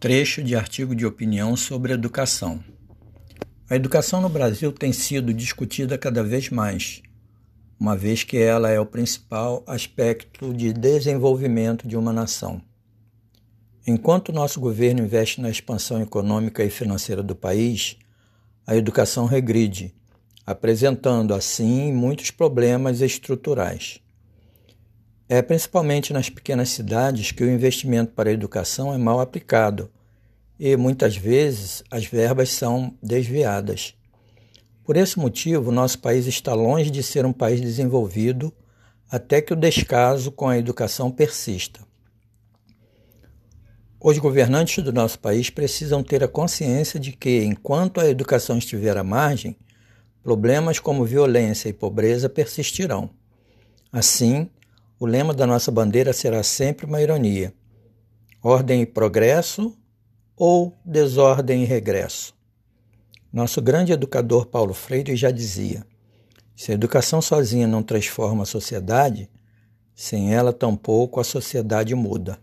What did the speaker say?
Trecho de artigo de opinião sobre educação. A educação no Brasil tem sido discutida cada vez mais, uma vez que ela é o principal aspecto de desenvolvimento de uma nação. Enquanto nosso governo investe na expansão econômica e financeira do país, a educação regride, apresentando assim muitos problemas estruturais. É principalmente nas pequenas cidades que o investimento para a educação é mal aplicado e muitas vezes as verbas são desviadas. Por esse motivo, nosso país está longe de ser um país desenvolvido até que o descaso com a educação persista. Os governantes do nosso país precisam ter a consciência de que, enquanto a educação estiver à margem, problemas como violência e pobreza persistirão. Assim, o lema da nossa bandeira será sempre uma ironia: ordem e progresso ou desordem e regresso. Nosso grande educador Paulo Freire já dizia: se a educação sozinha não transforma a sociedade, sem ela tampouco a sociedade muda.